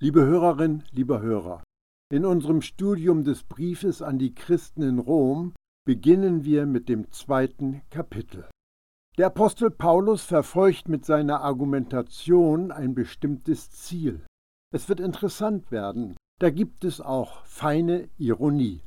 Liebe Hörerin, lieber Hörer, in unserem Studium des Briefes an die Christen in Rom beginnen wir mit dem zweiten Kapitel. Der Apostel Paulus verfolgt mit seiner Argumentation ein bestimmtes Ziel. Es wird interessant werden, da gibt es auch feine Ironie.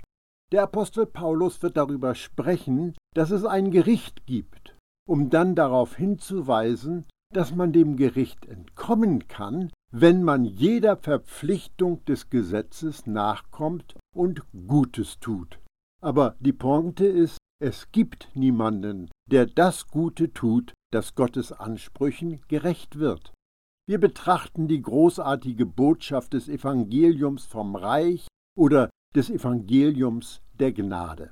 Der Apostel Paulus wird darüber sprechen, dass es ein Gericht gibt, um dann darauf hinzuweisen, dass man dem Gericht entkommen kann, wenn man jeder Verpflichtung des Gesetzes nachkommt und Gutes tut. Aber die Pointe ist, es gibt niemanden, der das Gute tut, das Gottes Ansprüchen gerecht wird. Wir betrachten die großartige Botschaft des Evangeliums vom Reich oder des Evangeliums der Gnade.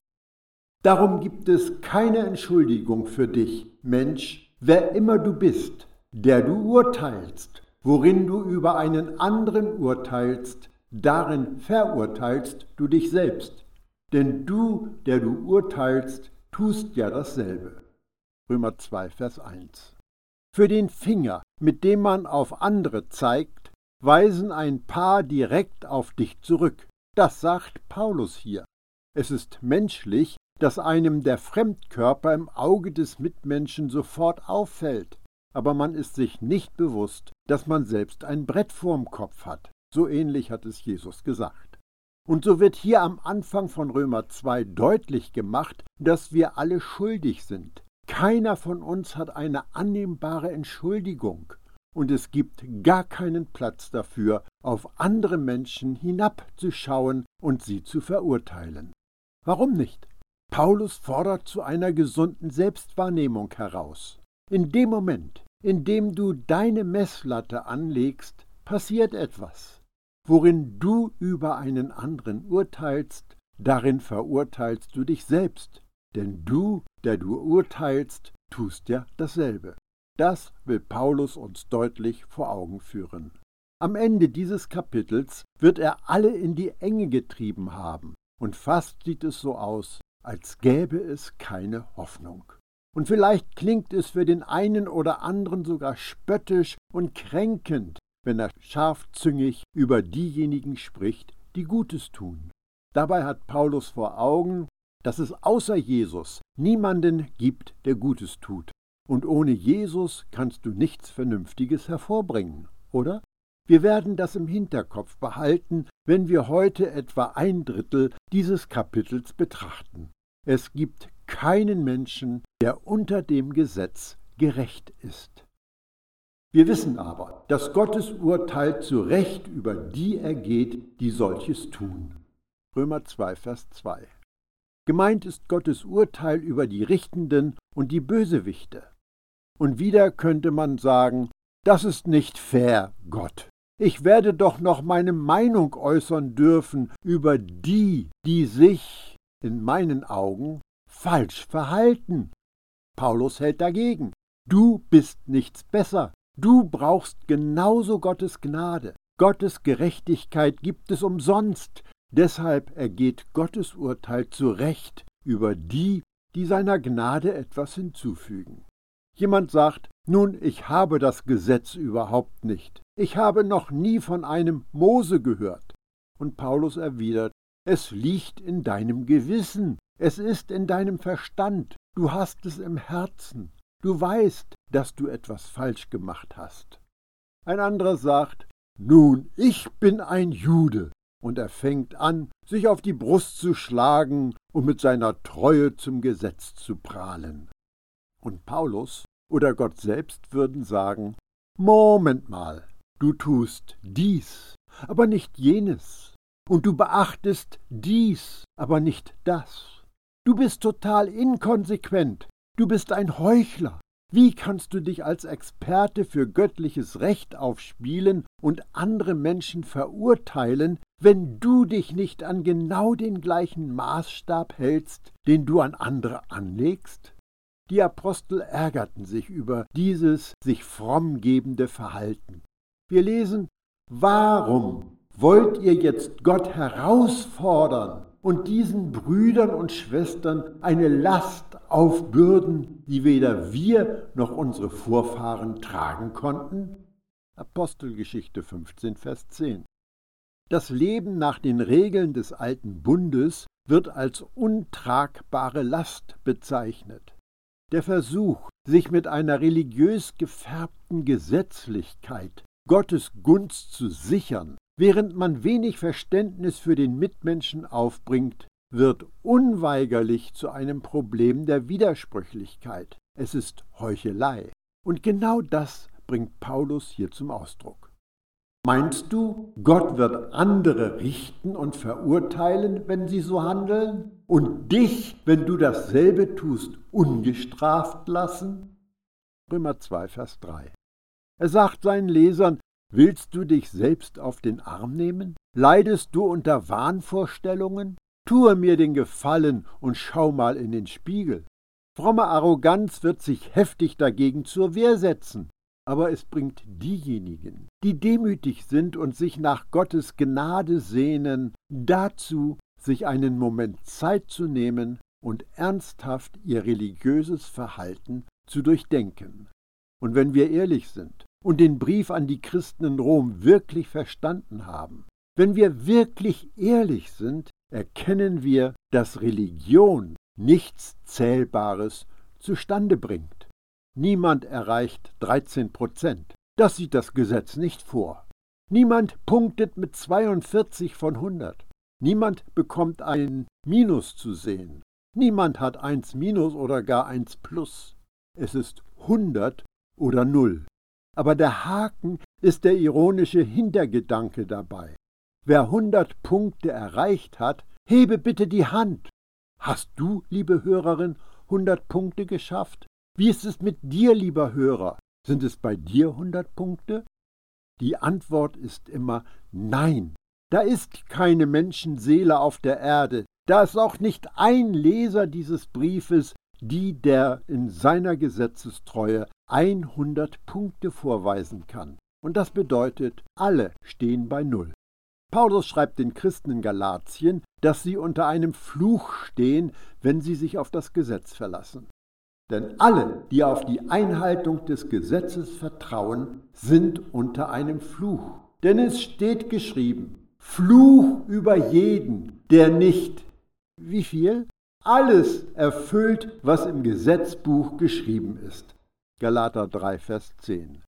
Darum gibt es keine Entschuldigung für dich, Mensch, wer immer du bist, der du urteilst worin du über einen anderen urteilst, darin verurteilst du dich selbst. Denn du, der du urteilst, tust ja dasselbe. Römer 2, Vers 1. Für den Finger, mit dem man auf andere zeigt, weisen ein paar direkt auf dich zurück. Das sagt Paulus hier. Es ist menschlich, dass einem der Fremdkörper im Auge des Mitmenschen sofort auffällt aber man ist sich nicht bewusst, dass man selbst ein Brett vorm Kopf hat. So ähnlich hat es Jesus gesagt. Und so wird hier am Anfang von Römer 2 deutlich gemacht, dass wir alle schuldig sind. Keiner von uns hat eine annehmbare Entschuldigung, und es gibt gar keinen Platz dafür, auf andere Menschen hinabzuschauen und sie zu verurteilen. Warum nicht? Paulus fordert zu einer gesunden Selbstwahrnehmung heraus. In dem Moment, indem du deine Messlatte anlegst, passiert etwas. Worin du über einen anderen urteilst, darin verurteilst du dich selbst, denn du, der du urteilst, tust ja dasselbe. Das will Paulus uns deutlich vor Augen führen. Am Ende dieses Kapitels wird er alle in die Enge getrieben haben, und fast sieht es so aus, als gäbe es keine Hoffnung. Und vielleicht klingt es für den einen oder anderen sogar spöttisch und kränkend, wenn er scharfzüngig über diejenigen spricht, die Gutes tun. Dabei hat Paulus vor Augen, dass es außer Jesus niemanden gibt, der Gutes tut. Und ohne Jesus kannst du nichts Vernünftiges hervorbringen, oder? Wir werden das im Hinterkopf behalten, wenn wir heute etwa ein Drittel dieses Kapitels betrachten. Es gibt keinen Menschen, der unter dem Gesetz gerecht ist. Wir wissen aber, dass Gottes Urteil zu Recht über die ergeht, die solches tun. Römer 2, Vers 2. Gemeint ist Gottes Urteil über die Richtenden und die Bösewichte. Und wieder könnte man sagen, das ist nicht fair, Gott. Ich werde doch noch meine Meinung äußern dürfen über die, die sich, in meinen Augen, falsch verhalten. Paulus hält dagegen. Du bist nichts besser. Du brauchst genauso Gottes Gnade. Gottes Gerechtigkeit gibt es umsonst. Deshalb ergeht Gottes Urteil zu Recht über die, die seiner Gnade etwas hinzufügen. Jemand sagt, nun, ich habe das Gesetz überhaupt nicht. Ich habe noch nie von einem Mose gehört. Und Paulus erwidert, es liegt in deinem Gewissen. Es ist in deinem Verstand, du hast es im Herzen, du weißt, dass du etwas falsch gemacht hast. Ein anderer sagt, nun, ich bin ein Jude, und er fängt an, sich auf die Brust zu schlagen und mit seiner Treue zum Gesetz zu prahlen. Und Paulus oder Gott selbst würden sagen, Moment mal, du tust dies, aber nicht jenes, und du beachtest dies, aber nicht das. Du bist total inkonsequent. Du bist ein Heuchler. Wie kannst du dich als Experte für göttliches Recht aufspielen und andere Menschen verurteilen, wenn du dich nicht an genau den gleichen Maßstab hältst, den du an andere anlegst? Die Apostel ärgerten sich über dieses sich fromm gebende Verhalten. Wir lesen, warum wollt ihr jetzt Gott herausfordern und diesen Brüdern und Schwestern eine Last aufbürden, die weder wir noch unsere Vorfahren tragen konnten? Apostelgeschichte 15, Vers 10. Das Leben nach den Regeln des alten Bundes wird als untragbare Last bezeichnet. Der Versuch, sich mit einer religiös gefärbten Gesetzlichkeit Gottes Gunst zu sichern, während man wenig Verständnis für den Mitmenschen aufbringt, wird unweigerlich zu einem Problem der Widersprüchlichkeit. Es ist Heuchelei. Und genau das bringt Paulus hier zum Ausdruck. Meinst du, Gott wird andere richten und verurteilen, wenn sie so handeln? Und dich, wenn du dasselbe tust, ungestraft lassen? Römer 2, Vers 3. Er sagt seinen Lesern, willst du dich selbst auf den Arm nehmen? Leidest du unter Wahnvorstellungen? Tue mir den Gefallen und schau mal in den Spiegel. Fromme Arroganz wird sich heftig dagegen zur Wehr setzen aber es bringt diejenigen, die demütig sind und sich nach Gottes Gnade sehnen, dazu, sich einen Moment Zeit zu nehmen und ernsthaft ihr religiöses Verhalten zu durchdenken. Und wenn wir ehrlich sind und den Brief an die Christen in Rom wirklich verstanden haben, wenn wir wirklich ehrlich sind, erkennen wir, dass Religion nichts Zählbares zustande bringt. Niemand erreicht 13 Prozent. Das sieht das Gesetz nicht vor. Niemand punktet mit 42 von 100. Niemand bekommt ein Minus zu sehen. Niemand hat 1 Minus oder gar 1 Plus. Es ist 100 oder 0. Aber der Haken ist der ironische Hintergedanke dabei. Wer 100 Punkte erreicht hat, hebe bitte die Hand. Hast du, liebe Hörerin, 100 Punkte geschafft? Wie ist es mit dir, lieber Hörer? Sind es bei dir 100 Punkte? Die Antwort ist immer Nein. Da ist keine Menschenseele auf der Erde. Da ist auch nicht ein Leser dieses Briefes, die der in seiner Gesetzestreue 100 Punkte vorweisen kann. Und das bedeutet, alle stehen bei Null. Paulus schreibt den Christen in Galatien, dass sie unter einem Fluch stehen, wenn sie sich auf das Gesetz verlassen. Denn alle, die auf die Einhaltung des Gesetzes vertrauen, sind unter einem Fluch. Denn es steht geschrieben, Fluch über jeden, der nicht, wie viel? Alles erfüllt, was im Gesetzbuch geschrieben ist. Galater 3, Vers 10.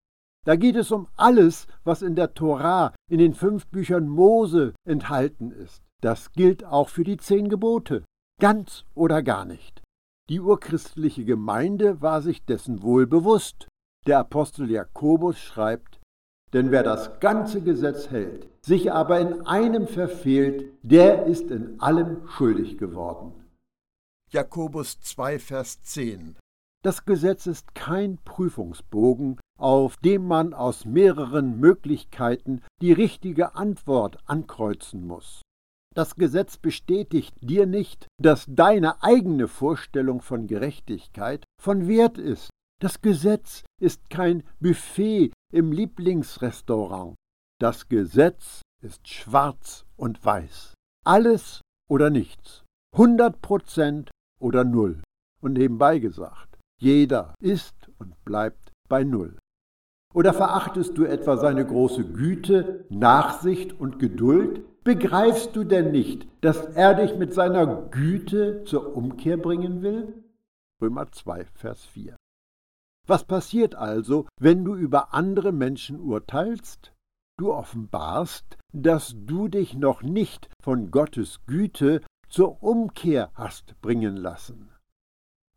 Da geht es um alles, was in der Torah, in den fünf Büchern Mose enthalten ist. Das gilt auch für die zehn Gebote. Ganz oder gar nicht. Die urchristliche Gemeinde war sich dessen wohl bewusst. Der Apostel Jakobus schreibt, denn wer das ganze Gesetz hält, sich aber in einem verfehlt, der ist in allem schuldig geworden. Jakobus 2, Vers 10 Das Gesetz ist kein Prüfungsbogen, auf dem man aus mehreren Möglichkeiten die richtige Antwort ankreuzen muss. Das Gesetz bestätigt dir nicht, dass deine eigene Vorstellung von Gerechtigkeit von Wert ist. Das Gesetz ist kein Buffet im Lieblingsrestaurant. Das Gesetz ist schwarz und weiß. Alles oder nichts. 100 Prozent oder null. Und nebenbei gesagt, jeder ist und bleibt bei null. Oder verachtest du etwa seine große Güte, Nachsicht und Geduld, Begreifst du denn nicht, dass er dich mit seiner Güte zur Umkehr bringen will? Römer 2, Vers 4. Was passiert also, wenn du über andere Menschen urteilst? Du offenbarst, dass du dich noch nicht von Gottes Güte zur Umkehr hast bringen lassen.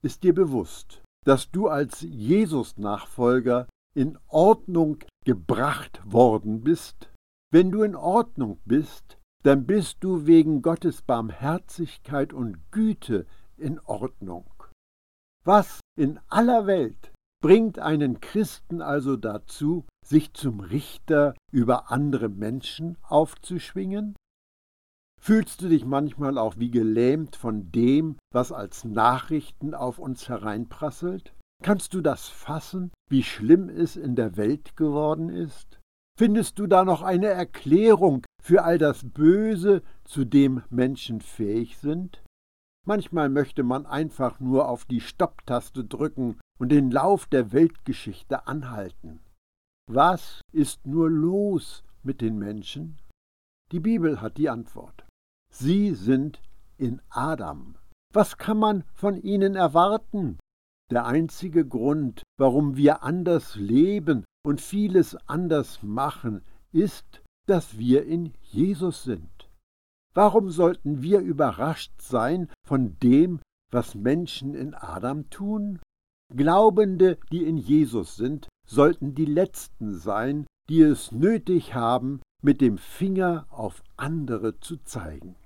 Ist dir bewusst, dass du als Jesus-Nachfolger in Ordnung gebracht worden bist? Wenn du in Ordnung bist, dann bist du wegen Gottes Barmherzigkeit und Güte in Ordnung. Was in aller Welt bringt einen Christen also dazu, sich zum Richter über andere Menschen aufzuschwingen? Fühlst du dich manchmal auch wie gelähmt von dem, was als Nachrichten auf uns hereinprasselt? Kannst du das fassen, wie schlimm es in der Welt geworden ist? Findest du da noch eine Erklärung für all das Böse, zu dem Menschen fähig sind? Manchmal möchte man einfach nur auf die Stopptaste drücken und den Lauf der Weltgeschichte anhalten. Was ist nur los mit den Menschen? Die Bibel hat die Antwort. Sie sind in Adam. Was kann man von ihnen erwarten? Der einzige Grund, warum wir anders leben und vieles anders machen, ist, dass wir in Jesus sind. Warum sollten wir überrascht sein von dem, was Menschen in Adam tun? Glaubende, die in Jesus sind, sollten die Letzten sein, die es nötig haben, mit dem Finger auf andere zu zeigen.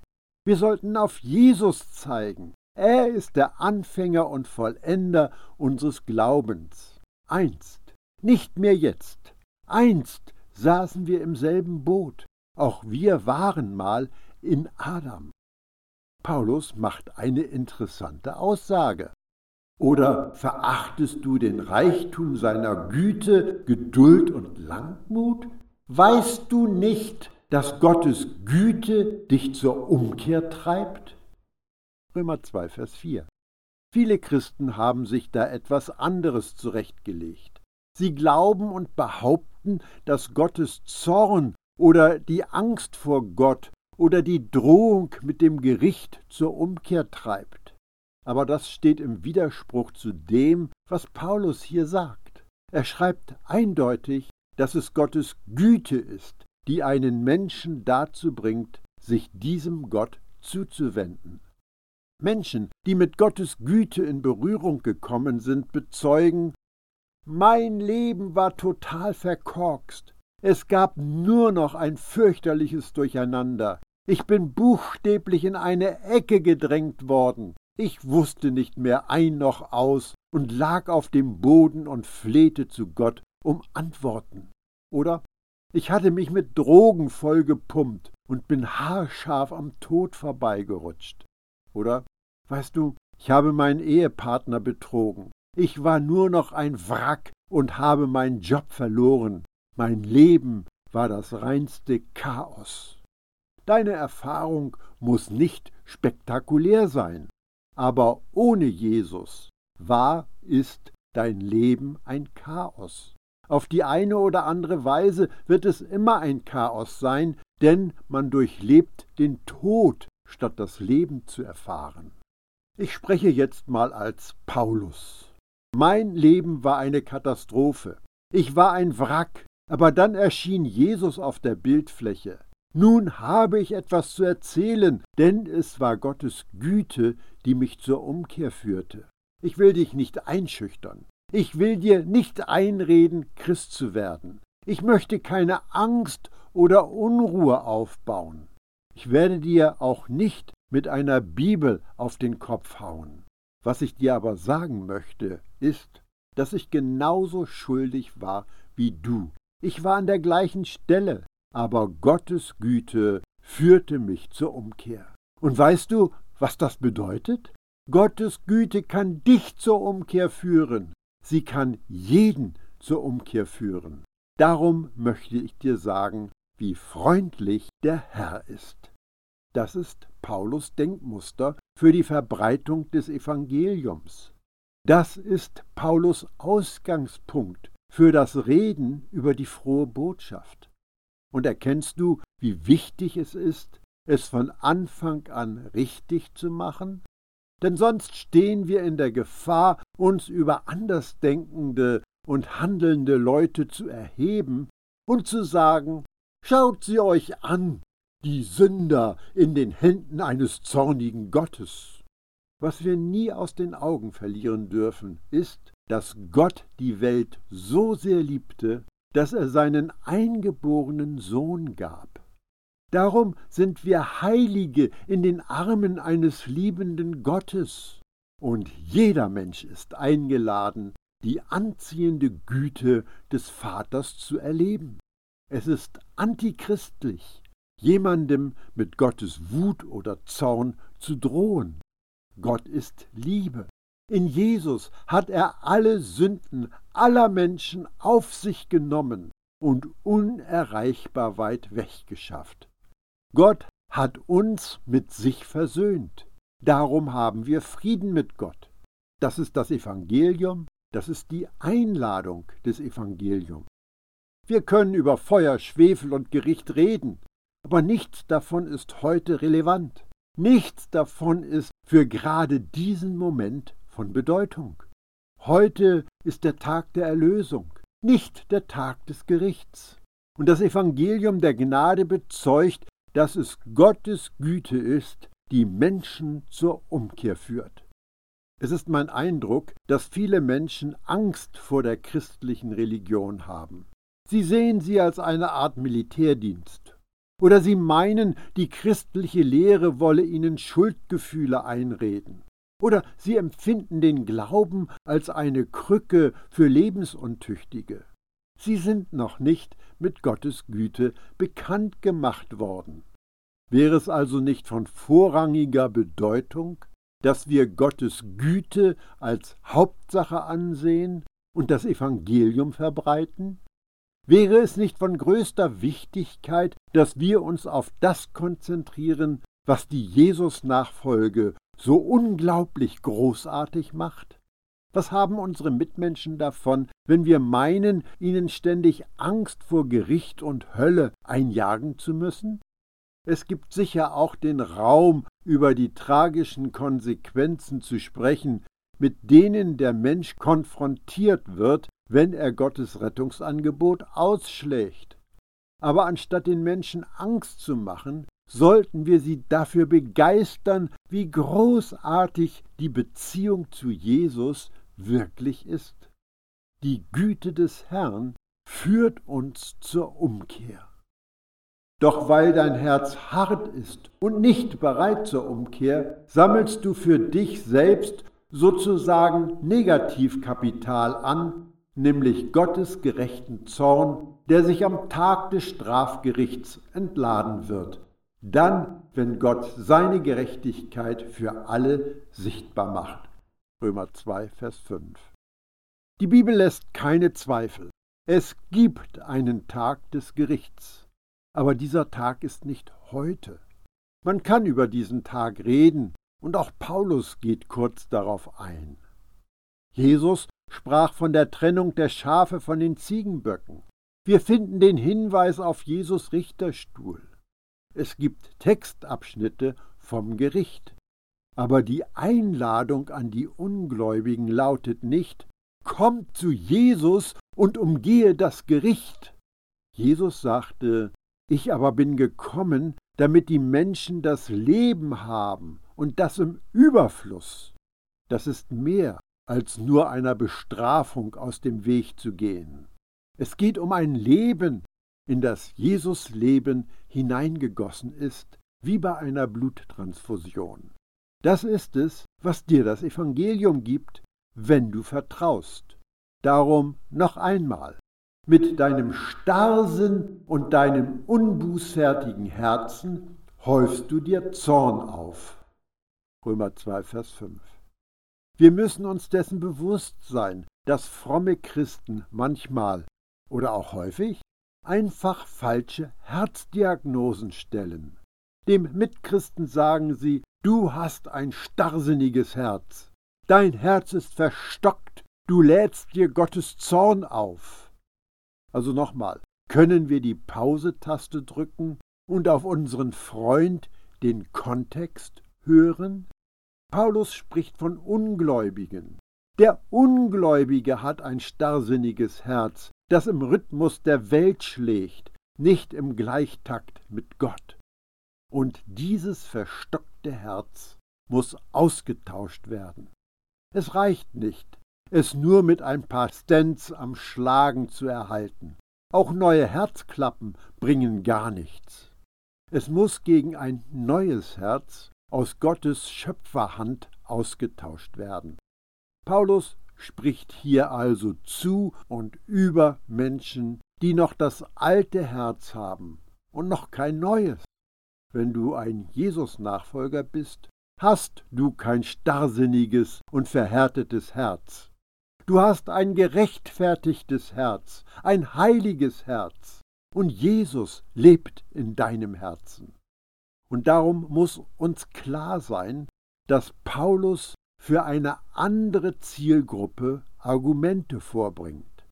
Wir sollten auf Jesus zeigen. Er ist der Anfänger und Vollender unseres Glaubens. Einst, nicht mehr jetzt, einst saßen wir im selben Boot. Auch wir waren mal in Adam. Paulus macht eine interessante Aussage. Oder verachtest du den Reichtum seiner Güte, Geduld und Langmut? Weißt du nicht, dass Gottes Güte dich zur Umkehr treibt? Römer 2, Vers 4. Viele Christen haben sich da etwas anderes zurechtgelegt. Sie glauben und behaupten, dass Gottes Zorn oder die Angst vor Gott oder die Drohung mit dem Gericht zur Umkehr treibt. Aber das steht im Widerspruch zu dem, was Paulus hier sagt. Er schreibt eindeutig, dass es Gottes Güte ist, die einen Menschen dazu bringt, sich diesem Gott zuzuwenden. Menschen, die mit Gottes Güte in Berührung gekommen sind, bezeugen, mein Leben war total verkorkst, es gab nur noch ein fürchterliches Durcheinander. Ich bin buchstäblich in eine Ecke gedrängt worden. Ich wusste nicht mehr ein noch aus und lag auf dem Boden und flehte zu Gott um Antworten. Oder ich hatte mich mit Drogen vollgepumpt und bin haarscharf am Tod vorbeigerutscht. Oder, weißt du, ich habe meinen Ehepartner betrogen. Ich war nur noch ein Wrack und habe meinen Job verloren. Mein Leben war das reinste Chaos. Deine Erfahrung muss nicht spektakulär sein, aber ohne Jesus war, ist dein Leben ein Chaos. Auf die eine oder andere Weise wird es immer ein Chaos sein, denn man durchlebt den Tod, statt das Leben zu erfahren. Ich spreche jetzt mal als Paulus. Mein Leben war eine Katastrophe. Ich war ein Wrack, aber dann erschien Jesus auf der Bildfläche. Nun habe ich etwas zu erzählen, denn es war Gottes Güte, die mich zur Umkehr führte. Ich will dich nicht einschüchtern. Ich will dir nicht einreden, Christ zu werden. Ich möchte keine Angst oder Unruhe aufbauen. Ich werde dir auch nicht mit einer Bibel auf den Kopf hauen. Was ich dir aber sagen möchte, ist, dass ich genauso schuldig war wie du ich war an der gleichen Stelle, aber Gottes Güte führte mich zur Umkehr. Und weißt du, was das bedeutet? Gottes Güte kann dich zur Umkehr führen. Sie kann jeden zur Umkehr führen. Darum möchte ich dir sagen, wie freundlich der Herr ist. Das ist Paulus Denkmuster für die Verbreitung des Evangeliums. Das ist Paulus Ausgangspunkt für das Reden über die frohe Botschaft. Und erkennst du, wie wichtig es ist, es von Anfang an richtig zu machen? Denn sonst stehen wir in der Gefahr, uns über andersdenkende und handelnde Leute zu erheben und zu sagen, schaut sie euch an, die Sünder in den Händen eines zornigen Gottes. Was wir nie aus den Augen verlieren dürfen, ist, dass Gott die Welt so sehr liebte, dass er seinen eingeborenen Sohn gab. Darum sind wir Heilige in den Armen eines liebenden Gottes, und jeder Mensch ist eingeladen, die anziehende Güte des Vaters zu erleben. Es ist antichristlich, jemandem mit Gottes Wut oder Zorn zu drohen. Gott ist Liebe. In Jesus hat er alle Sünden aller Menschen auf sich genommen und unerreichbar weit weggeschafft. Gott hat uns mit sich versöhnt. Darum haben wir Frieden mit Gott. Das ist das Evangelium, das ist die Einladung des Evangeliums. Wir können über Feuer, Schwefel und Gericht reden, aber nichts davon ist heute relevant. Nichts davon ist für gerade diesen Moment von Bedeutung. Heute ist der Tag der Erlösung, nicht der Tag des Gerichts. Und das Evangelium der Gnade bezeugt, dass es Gottes Güte ist, die Menschen zur Umkehr führt. Es ist mein Eindruck, dass viele Menschen Angst vor der christlichen Religion haben. Sie sehen sie als eine Art Militärdienst. Oder sie meinen, die christliche Lehre wolle ihnen Schuldgefühle einreden. Oder sie empfinden den Glauben als eine Krücke für Lebensuntüchtige. Sie sind noch nicht mit Gottes Güte bekannt gemacht worden. Wäre es also nicht von vorrangiger Bedeutung, dass wir Gottes Güte als Hauptsache ansehen und das Evangelium verbreiten? Wäre es nicht von größter Wichtigkeit, dass wir uns auf das konzentrieren, was die Jesus-Nachfolge so unglaublich großartig macht? Was haben unsere Mitmenschen davon, wenn wir meinen, ihnen ständig Angst vor Gericht und Hölle einjagen zu müssen? Es gibt sicher auch den Raum, über die tragischen Konsequenzen zu sprechen, mit denen der Mensch konfrontiert wird, wenn er Gottes Rettungsangebot ausschlägt. Aber anstatt den Menschen Angst zu machen, sollten wir sie dafür begeistern, wie großartig die Beziehung zu Jesus wirklich ist. Die Güte des Herrn führt uns zur Umkehr. Doch weil dein Herz hart ist und nicht bereit zur Umkehr, sammelst du für dich selbst sozusagen Negativkapital an, nämlich Gottes gerechten Zorn, der sich am Tag des Strafgerichts entladen wird, dann, wenn Gott seine Gerechtigkeit für alle sichtbar macht. Römer 2, Vers 5. Die Bibel lässt keine Zweifel. Es gibt einen Tag des Gerichts. Aber dieser Tag ist nicht heute. Man kann über diesen Tag reden, und auch Paulus geht kurz darauf ein. Jesus sprach von der Trennung der Schafe von den Ziegenböcken. Wir finden den Hinweis auf Jesus Richterstuhl. Es gibt Textabschnitte vom Gericht. Aber die Einladung an die Ungläubigen lautet nicht, Kommt zu Jesus und umgehe das Gericht. Jesus sagte, Ich aber bin gekommen, damit die Menschen das Leben haben und das im Überfluss. Das ist mehr als nur einer Bestrafung aus dem Weg zu gehen. Es geht um ein Leben, in das Jesus Leben hineingegossen ist, wie bei einer Bluttransfusion. Das ist es, was dir das Evangelium gibt, wenn du vertraust. Darum noch einmal, mit deinem Starrsinn und deinem unbußfertigen Herzen häufst du dir Zorn auf. Römer 2, Vers 5. Wir müssen uns dessen bewusst sein, dass fromme Christen manchmal oder auch häufig einfach falsche Herzdiagnosen stellen. Dem Mitchristen sagen sie, du hast ein starrsinniges Herz, dein Herz ist verstockt, du lädst dir Gottes Zorn auf. Also nochmal, können wir die Pause-Taste drücken und auf unseren Freund den Kontext hören? Paulus spricht von Ungläubigen. Der Ungläubige hat ein starrsinniges Herz, das im Rhythmus der Welt schlägt, nicht im Gleichtakt mit Gott. Und dieses verstockte Herz muss ausgetauscht werden. Es reicht nicht, es nur mit ein paar Stents am Schlagen zu erhalten. Auch neue Herzklappen bringen gar nichts. Es muss gegen ein neues Herz aus Gottes Schöpferhand ausgetauscht werden. Paulus spricht hier also zu und über Menschen, die noch das alte Herz haben und noch kein neues. Wenn du ein Jesus-Nachfolger bist, hast du kein starrsinniges und verhärtetes Herz. Du hast ein gerechtfertigtes Herz, ein heiliges Herz, und Jesus lebt in deinem Herzen. Und darum muss uns klar sein, dass Paulus für eine andere Zielgruppe Argumente vorbringt.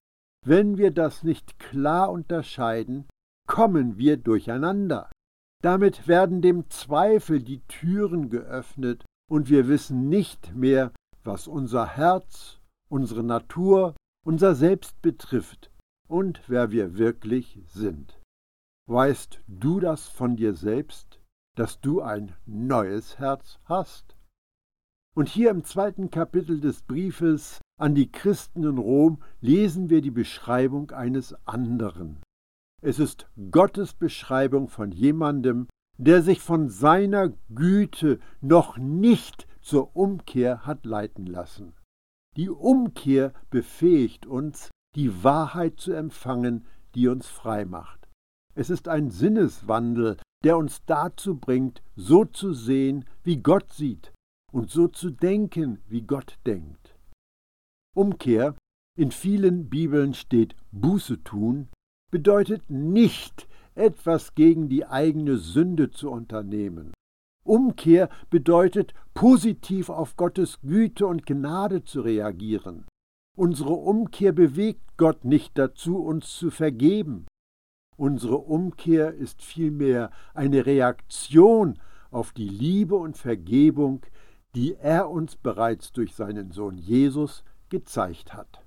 Wenn wir das nicht klar unterscheiden, kommen wir durcheinander. Damit werden dem Zweifel die Türen geöffnet und wir wissen nicht mehr, was unser Herz, unsere Natur, unser Selbst betrifft und wer wir wirklich sind. Weißt du das von dir selbst, dass du ein neues Herz hast? Und hier im zweiten Kapitel des Briefes an die Christen in Rom lesen wir die Beschreibung eines anderen. Es ist Gottes Beschreibung von jemandem, der sich von seiner Güte noch nicht zur Umkehr hat leiten lassen. Die Umkehr befähigt uns, die Wahrheit zu empfangen, die uns frei macht. Es ist ein Sinneswandel, der uns dazu bringt, so zu sehen, wie Gott sieht, und so zu denken, wie Gott denkt. Umkehr, in vielen Bibeln steht Buße tun, bedeutet nicht, etwas gegen die eigene Sünde zu unternehmen. Umkehr bedeutet, positiv auf Gottes Güte und Gnade zu reagieren. Unsere Umkehr bewegt Gott nicht dazu, uns zu vergeben. Unsere Umkehr ist vielmehr eine Reaktion auf die Liebe und Vergebung, die er uns bereits durch seinen Sohn Jesus gezeigt hat.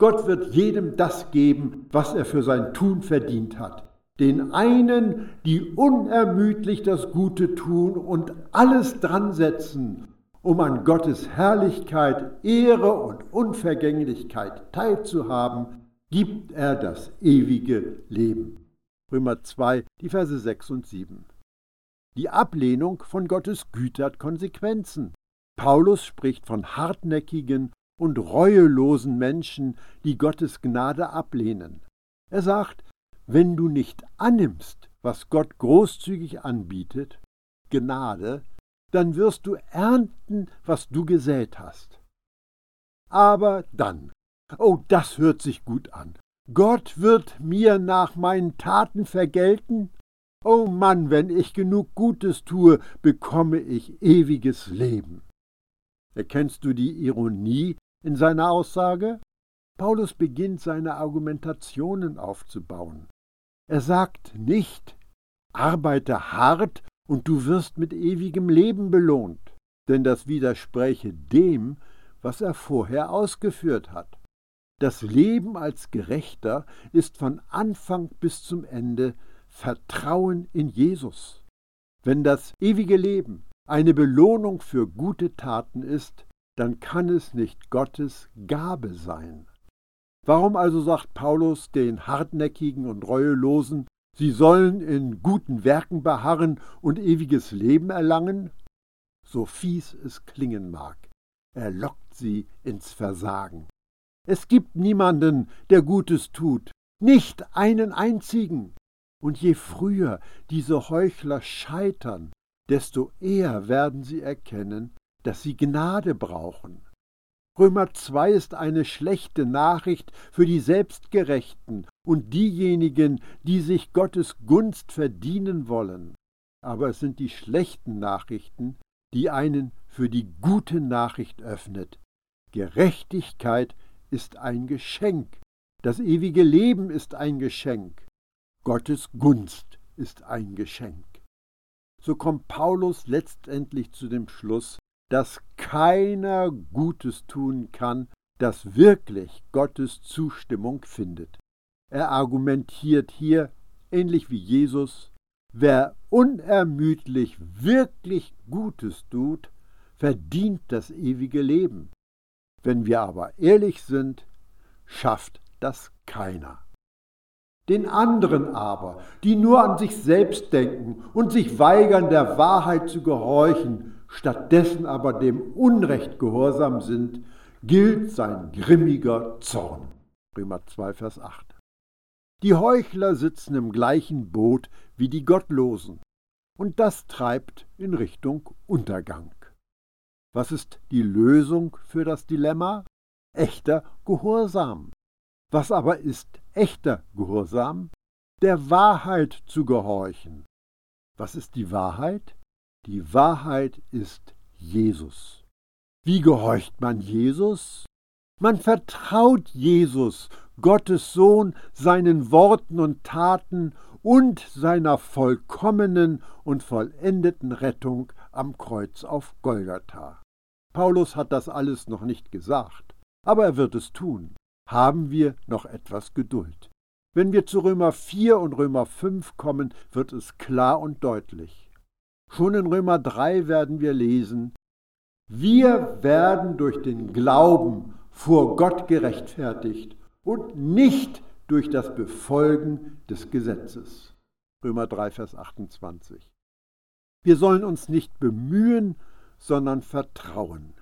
Gott wird jedem das geben, was er für sein Tun verdient hat. Den einen, die unermüdlich das Gute tun und alles dran setzen, um an Gottes Herrlichkeit, Ehre und Unvergänglichkeit teilzuhaben, gibt er das ewige Leben. Römer 2, die Verse 6 und 7. Die Ablehnung von Gottes Güte hat Konsequenzen. Paulus spricht von hartnäckigen und reuelosen Menschen, die Gottes Gnade ablehnen. Er sagt, wenn du nicht annimmst, was Gott großzügig anbietet, Gnade, dann wirst du ernten, was du gesät hast. Aber dann, oh, das hört sich gut an. Gott wird mir nach meinen Taten vergelten? Oh Mann, wenn ich genug Gutes tue, bekomme ich ewiges Leben. Erkennst du die Ironie in seiner Aussage? Paulus beginnt seine Argumentationen aufzubauen. Er sagt nicht, arbeite hart und du wirst mit ewigem Leben belohnt, denn das widerspräche dem, was er vorher ausgeführt hat. Das Leben als Gerechter ist von Anfang bis zum Ende Vertrauen in Jesus. Wenn das ewige Leben eine Belohnung für gute Taten ist, dann kann es nicht Gottes Gabe sein. Warum also sagt Paulus den Hartnäckigen und Reuelosen, sie sollen in guten Werken beharren und ewiges Leben erlangen? So fies es klingen mag, er lockt sie ins Versagen. Es gibt niemanden, der Gutes tut, nicht einen einzigen. Und je früher diese Heuchler scheitern, desto eher werden sie erkennen, dass sie Gnade brauchen. Römer 2 ist eine schlechte Nachricht für die Selbstgerechten und diejenigen, die sich Gottes Gunst verdienen wollen. Aber es sind die schlechten Nachrichten, die einen für die gute Nachricht öffnet. Gerechtigkeit ist ein Geschenk. Das ewige Leben ist ein Geschenk. Gottes Gunst ist ein Geschenk. So kommt Paulus letztendlich zu dem Schluss, dass keiner Gutes tun kann, das wirklich Gottes Zustimmung findet. Er argumentiert hier, ähnlich wie Jesus, wer unermüdlich wirklich Gutes tut, verdient das ewige Leben. Wenn wir aber ehrlich sind, schafft das keiner. Den anderen aber, die nur an sich selbst denken und sich weigern, der Wahrheit zu gehorchen, stattdessen aber dem Unrecht gehorsam sind, gilt sein grimmiger Zorn. Römer 2, Vers 8. Die Heuchler sitzen im gleichen Boot wie die Gottlosen, und das treibt in Richtung Untergang. Was ist die Lösung für das Dilemma? Echter Gehorsam. Was aber ist echter Gehorsam? Der Wahrheit zu gehorchen. Was ist die Wahrheit? Die Wahrheit ist Jesus. Wie gehorcht man Jesus? Man vertraut Jesus, Gottes Sohn, seinen Worten und Taten und seiner vollkommenen und vollendeten Rettung am Kreuz auf Golgatha. Paulus hat das alles noch nicht gesagt, aber er wird es tun. Haben wir noch etwas Geduld. Wenn wir zu Römer 4 und Römer 5 kommen, wird es klar und deutlich. Schon in Römer 3 werden wir lesen, wir werden durch den Glauben vor Gott gerechtfertigt und nicht durch das Befolgen des Gesetzes. Römer 3, Vers 28. Wir sollen uns nicht bemühen, sondern vertrauen.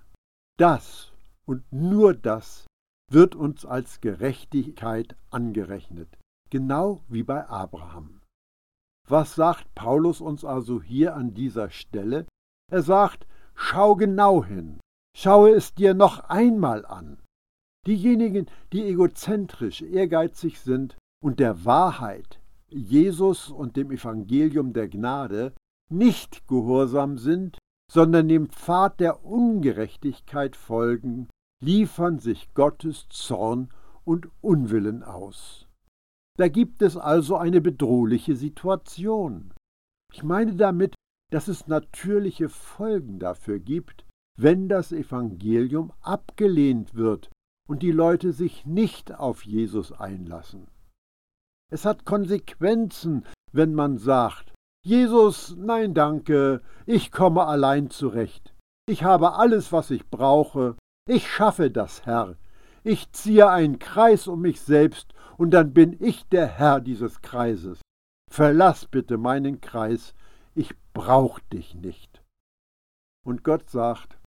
Das und nur das wird uns als Gerechtigkeit angerechnet, genau wie bei Abraham. Was sagt Paulus uns also hier an dieser Stelle? Er sagt, schau genau hin, schaue es dir noch einmal an. Diejenigen, die egozentrisch, ehrgeizig sind und der Wahrheit, Jesus und dem Evangelium der Gnade nicht gehorsam sind, sondern dem Pfad der Ungerechtigkeit folgen, liefern sich Gottes Zorn und Unwillen aus. Da gibt es also eine bedrohliche Situation. Ich meine damit, dass es natürliche Folgen dafür gibt, wenn das Evangelium abgelehnt wird und die Leute sich nicht auf Jesus einlassen. Es hat Konsequenzen, wenn man sagt, Jesus, nein danke, ich komme allein zurecht. Ich habe alles, was ich brauche, ich schaffe das, Herr. Ich ziehe einen Kreis um mich selbst, und dann bin ich der Herr dieses Kreises. Verlass bitte meinen Kreis, ich brauch dich nicht. Und Gott sagt,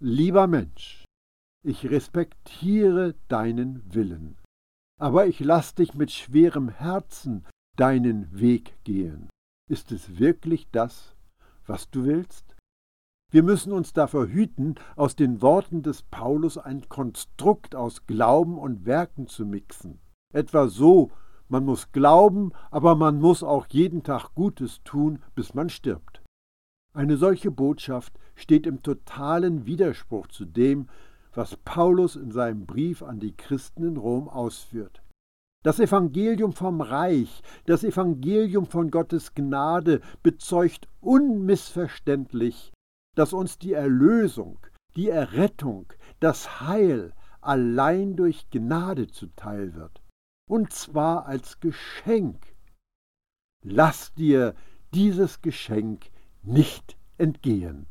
lieber Mensch, ich respektiere deinen Willen, aber ich lass dich mit schwerem Herzen deinen Weg gehen. Ist es wirklich das, was du willst? Wir müssen uns davor hüten, aus den Worten des Paulus ein Konstrukt aus Glauben und Werken zu mixen. Etwa so, man muss glauben, aber man muss auch jeden Tag Gutes tun, bis man stirbt. Eine solche Botschaft steht im totalen Widerspruch zu dem, was Paulus in seinem Brief an die Christen in Rom ausführt. Das Evangelium vom Reich, das Evangelium von Gottes Gnade bezeugt unmissverständlich, dass uns die Erlösung, die Errettung, das Heil allein durch Gnade zuteil wird, und zwar als Geschenk. Lass dir dieses Geschenk nicht entgehen.